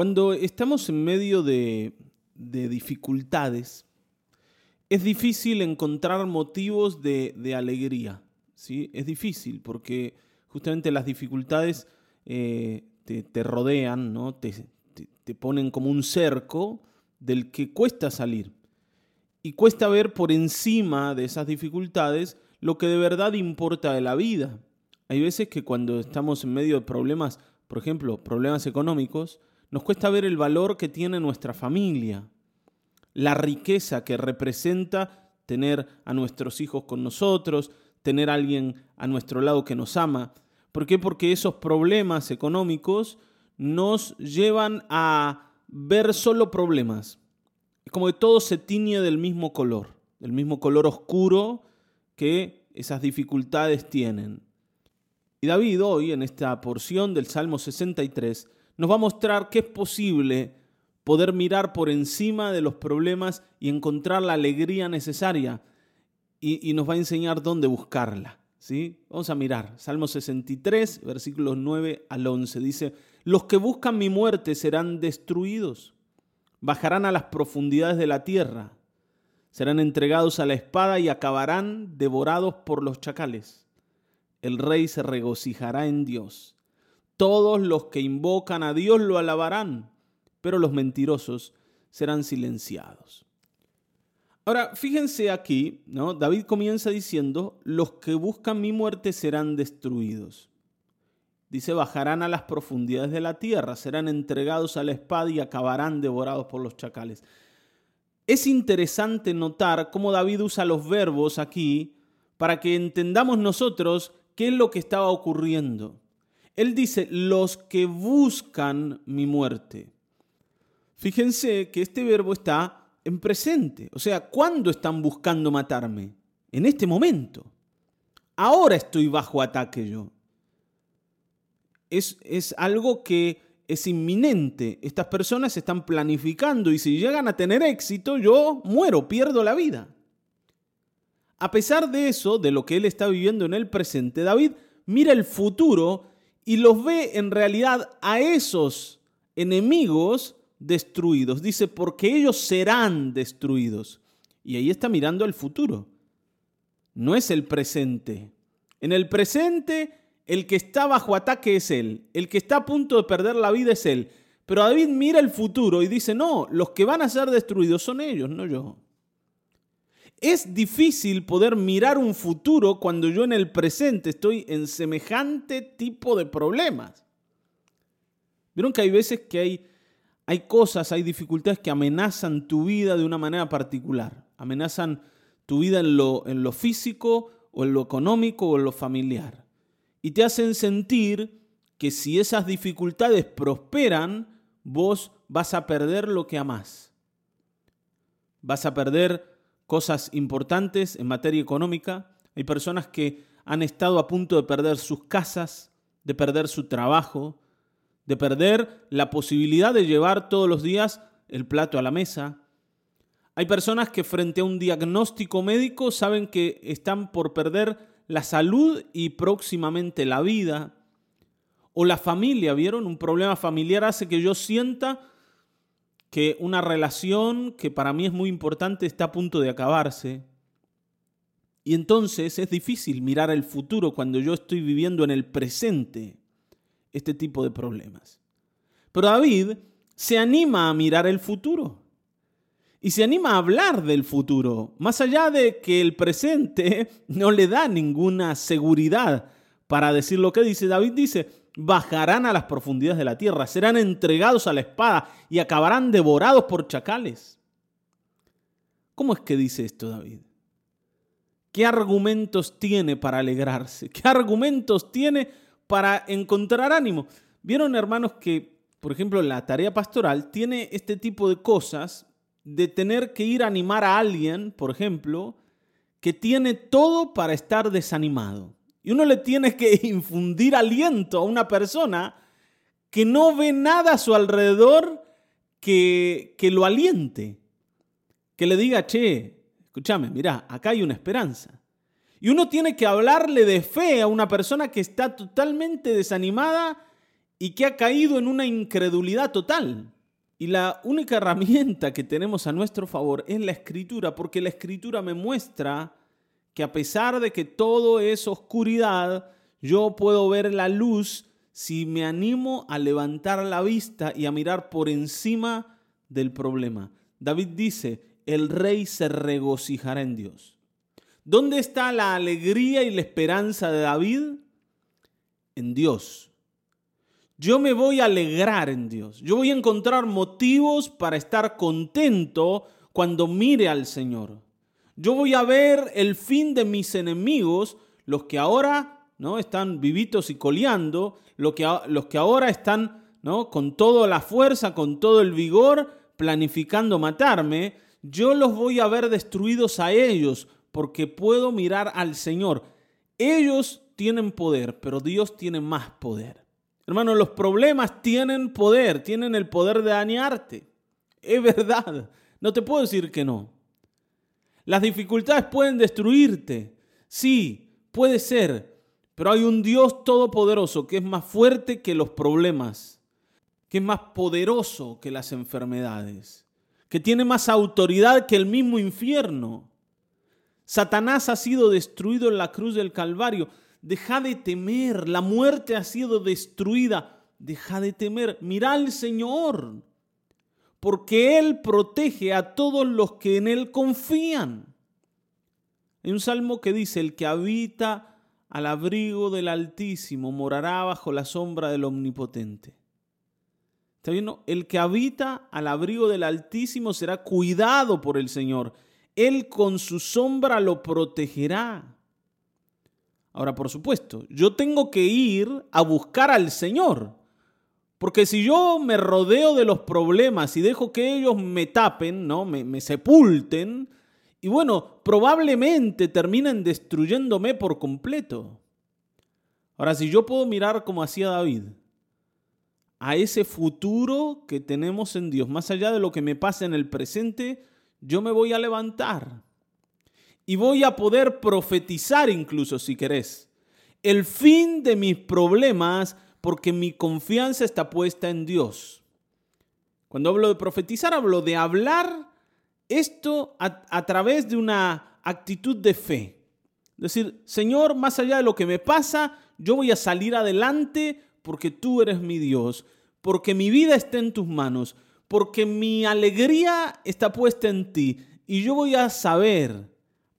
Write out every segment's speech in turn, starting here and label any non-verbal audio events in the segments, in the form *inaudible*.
Cuando estamos en medio de, dificultades, es difícil encontrar motivos de, alegría. ¿sí? Es difícil porque justamente las dificultades eh, te, rodean, ¿no? te, te ponen como un cerco del que cuesta salir. Y cuesta ver por encima de esas dificultades lo que de verdad importa de la vida. Hay veces que cuando estamos en medio de problemas, por ejemplo, problemas económicos, nos cuesta ver el valor que tiene nuestra familia, la riqueza que representa tener a nuestros hijos con nosotros, tener a alguien a nuestro lado que nos ama. ¿Por qué? Porque esos problemas económicos nos llevan a ver solo problemas. Es como que todo se tiñe del mismo color, del mismo color oscuro que esas dificultades tienen. Y David hoy, en esta porción del Salmo 63, nos va a mostrar que es posible poder mirar por encima de los problemas y encontrar la alegría necesaria y, nos va a enseñar dónde buscarla. ¿sí? Vamos a mirar. Salmo 63, versículos 9 al 11. Dice, los que buscan mi muerte serán destruidos, bajarán a las profundidades de la tierra, serán entregados a la espada y acabarán devorados por los chacales el rey se regocijará en Dios. Todos los que invocan a Dios lo alabarán, pero los mentirosos serán silenciados. Ahora, fíjense aquí, ¿no? David comienza diciendo, los que buscan mi muerte serán destruidos. Dice, bajarán a las profundidades de la tierra, serán entregados a la espada y acabarán devorados por los chacales. Es interesante notar cómo David usa los verbos aquí para que entendamos nosotros ¿Qué es lo que estaba ocurriendo? Él dice, los que buscan mi muerte. Fíjense que este verbo está en presente. O sea, ¿cuándo están buscando matarme? En este momento. Ahora estoy bajo ataque yo. Es, es algo que es inminente. Estas personas están planificando y si llegan a tener éxito, yo muero, pierdo la vida. A pesar de eso, de lo que él está viviendo en el presente, David mira el futuro y los ve en realidad a esos enemigos destruidos. Dice, porque ellos serán destruidos. Y ahí está mirando el futuro. No es el presente. En el presente, el que está bajo ataque es él. El que está a punto de perder la vida es él. Pero David mira el futuro y dice, no, los que van a ser destruidos son ellos, no yo. Es difícil poder mirar un futuro cuando yo en el presente estoy en semejante tipo de problemas. Vieron que hay veces que hay, hay cosas, hay dificultades que amenazan tu vida de una manera particular. Amenazan tu vida en lo, en lo físico o en lo económico o en lo familiar. Y te hacen sentir que si esas dificultades prosperan, vos vas a perder lo que amás. Vas a perder cosas importantes en materia económica. Hay personas que han estado a punto de perder sus casas, de perder su trabajo, de perder la posibilidad de llevar todos los días el plato a la mesa. Hay personas que frente a un diagnóstico médico saben que están por perder la salud y próximamente la vida. O la familia, ¿vieron? Un problema familiar hace que yo sienta que una relación que para mí es muy importante está a punto de acabarse. Y entonces es difícil mirar el futuro cuando yo estoy viviendo en el presente este tipo de problemas. Pero David se anima a mirar el futuro y se anima a hablar del futuro, más allá de que el presente *laughs* no le da ninguna seguridad para decir lo que dice. David dice, bajarán a las profundidades de la tierra, serán entregados a la espada y acabarán devorados por chacales. ¿Cómo es que dice esto David? ¿Qué argumentos tiene para alegrarse? ¿Qué argumentos tiene para encontrar ánimo? Vieron hermanos que, por ejemplo, la tarea pastoral tiene este tipo de cosas de tener que ir a animar a alguien, por ejemplo, que tiene todo para estar desanimado. Y uno le tiene que *laughs* infundir aliento a una persona que no ve nada a su alrededor que, que lo aliente. Que le diga, che, escúchame, mira, acá hay una esperanza. Y uno tiene que hablarle de fe a una persona que está totalmente desanimada y que ha caído en una incredulidad total. Y la única herramienta que tenemos a nuestro favor es la escritura, porque la escritura me muestra que a pesar de que todo es oscuridad, yo puedo ver la luz si me animo a levantar la vista y a mirar por encima del problema. David dice, el rey se regocijará en Dios. ¿Dónde está la alegría y la esperanza de David? En Dios. Yo me voy a alegrar en Dios. Yo voy a encontrar motivos para estar contento cuando mire al Señor. Yo voy a ver el fin de mis enemigos, los que ahora ¿no? están vivitos y coleando, los que, los que ahora están ¿no? con toda la fuerza, con todo el vigor, planificando matarme. Yo los voy a ver destruidos a ellos porque puedo mirar al Señor. Ellos tienen poder, pero Dios tiene más poder. Hermano, los problemas tienen poder, tienen el poder de dañarte. Es verdad, no te puedo decir que no. Las dificultades pueden destruirte. Sí, puede ser. Pero hay un Dios todopoderoso que es más fuerte que los problemas, que es más poderoso que las enfermedades, que tiene más autoridad que el mismo infierno. Satanás ha sido destruido en la cruz del Calvario. Deja de temer, la muerte ha sido destruida. Deja de temer, mira al Señor porque Él protege a todos los que en Él confían. Hay un salmo que dice, el que habita al abrigo del Altísimo morará bajo la sombra del Omnipotente. ¿Está viendo? El que habita al abrigo del Altísimo será cuidado por el Señor. Él con su sombra lo protegerá. Ahora, por supuesto, yo tengo que ir a buscar al Señor. Porque si yo me rodeo de los problemas y dejo que ellos me tapen, ¿no? me, sepulten, y bueno, probablemente terminen destruyéndome por completo. Ahora, si yo puedo mirar como hacía David, a ese futuro que tenemos en Dios, más allá de lo que me pasa en el presente, yo me voy a levantar. Y voy a poder profetizar incluso, si querés. El fin de mis problemas porque mi confianza está puesta en Dios. Cuando hablo de profetizar, hablo de hablar esto a, través de una actitud de fe. Es decir, Señor, más allá de lo que me pasa, yo voy a salir adelante porque tú eres mi Dios, porque mi vida está en tus manos, porque mi alegría está puesta en ti. Y yo voy a saber,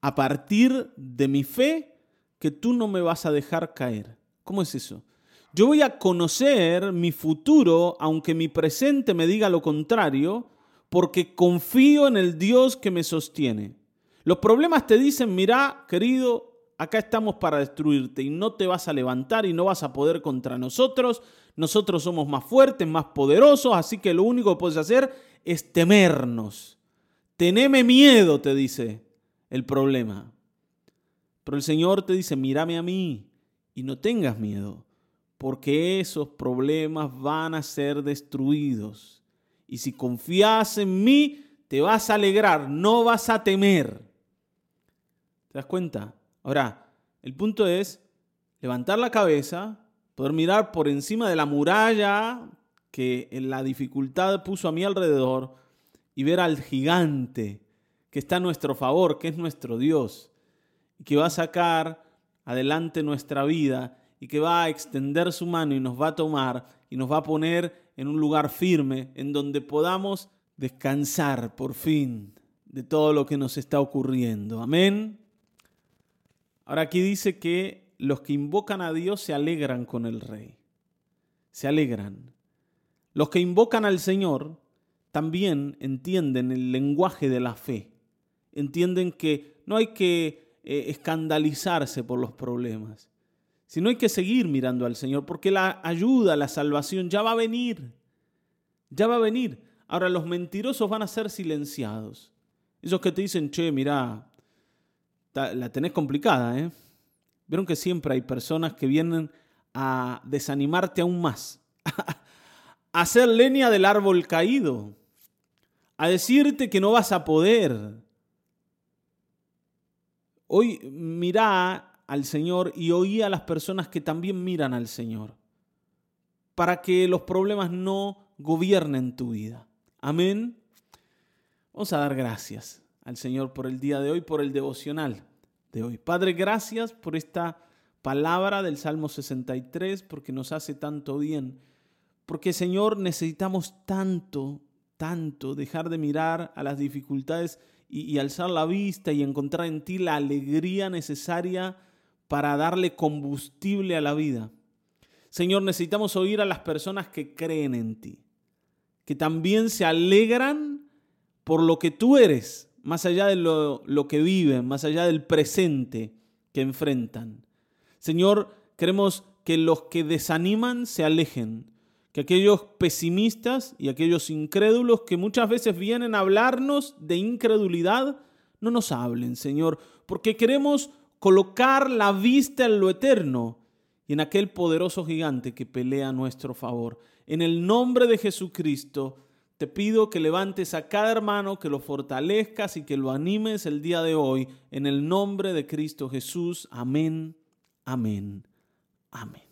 a partir de mi fe, que tú no me vas a dejar caer. ¿Cómo es eso? Yo voy a conocer mi futuro, aunque mi presente me diga lo contrario, porque confío en el Dios que me sostiene. Los problemas te dicen, mira, querido, acá estamos para destruirte y no te vas a levantar y no vas a poder contra nosotros. Nosotros somos más fuertes, más poderosos, así que lo único que puedes hacer es temernos. Teneme miedo, te dice el problema. Pero el Señor te dice, mírame a mí y no tengas miedo porque esos problemas van a ser destruidos. Y si confías en mí, te vas a alegrar, no vas a temer. ¿Te das cuenta? Ahora, el punto es levantar la cabeza, poder mirar por encima de la muralla que la dificultad puso a mi alrededor y ver al gigante que está a nuestro favor, que es nuestro Dios, y que va a sacar adelante nuestra vida y que va a extender su mano y nos va a tomar y nos va a poner en un lugar firme en donde podamos descansar por fin de todo lo que nos está ocurriendo. Amén. Ahora aquí dice que los que invocan a Dios se alegran con el rey. Se alegran. Los que invocan al Señor también entienden el lenguaje de la fe. Entienden que no hay que eh, escandalizarse por los problemas no hay que seguir mirando al Señor, porque la ayuda, la salvación ya va a venir. Ya va a venir. Ahora los mentirosos van a ser silenciados. Esos que te dicen, che, mira, la tenés complicada, ¿eh? Vieron que siempre hay personas que vienen a desanimarte aún más, *laughs* a hacer leña del árbol caído, a decirte que no vas a poder. Hoy mira al Señor y oí a las personas que también miran al Señor. para que los problemas no gobiernen tu vida. Amén. Vamos a dar gracias al Señor por el día de hoy, por el devocional de hoy. Padre, gracias por esta palabra del Salmo 63, porque nos hace tanto bien. Porque, Señor, necesitamos tanto, tanto dejar de mirar a las dificultades y, y alzar la vista y encontrar en ti la alegría necesaria para darle combustible a la vida. Señor, necesitamos oír a las personas que creen en ti, que también se alegran por lo que tú eres, más allá de lo, que viven, más allá del presente que enfrentan. Señor, queremos que los que desaniman se alejen, que aquellos pesimistas y aquellos incrédulos que muchas veces vienen a hablarnos de incredulidad, no nos hablen, Señor, porque queremos colocar la vista en lo eterno y en aquel poderoso gigante que pelea a nuestro favor. En el nombre de Jesucristo, te pido que levantes a cada hermano, que lo fortalezcas y que lo animes el día de hoy. En el nombre de Cristo Jesús. Amén, amén, amén.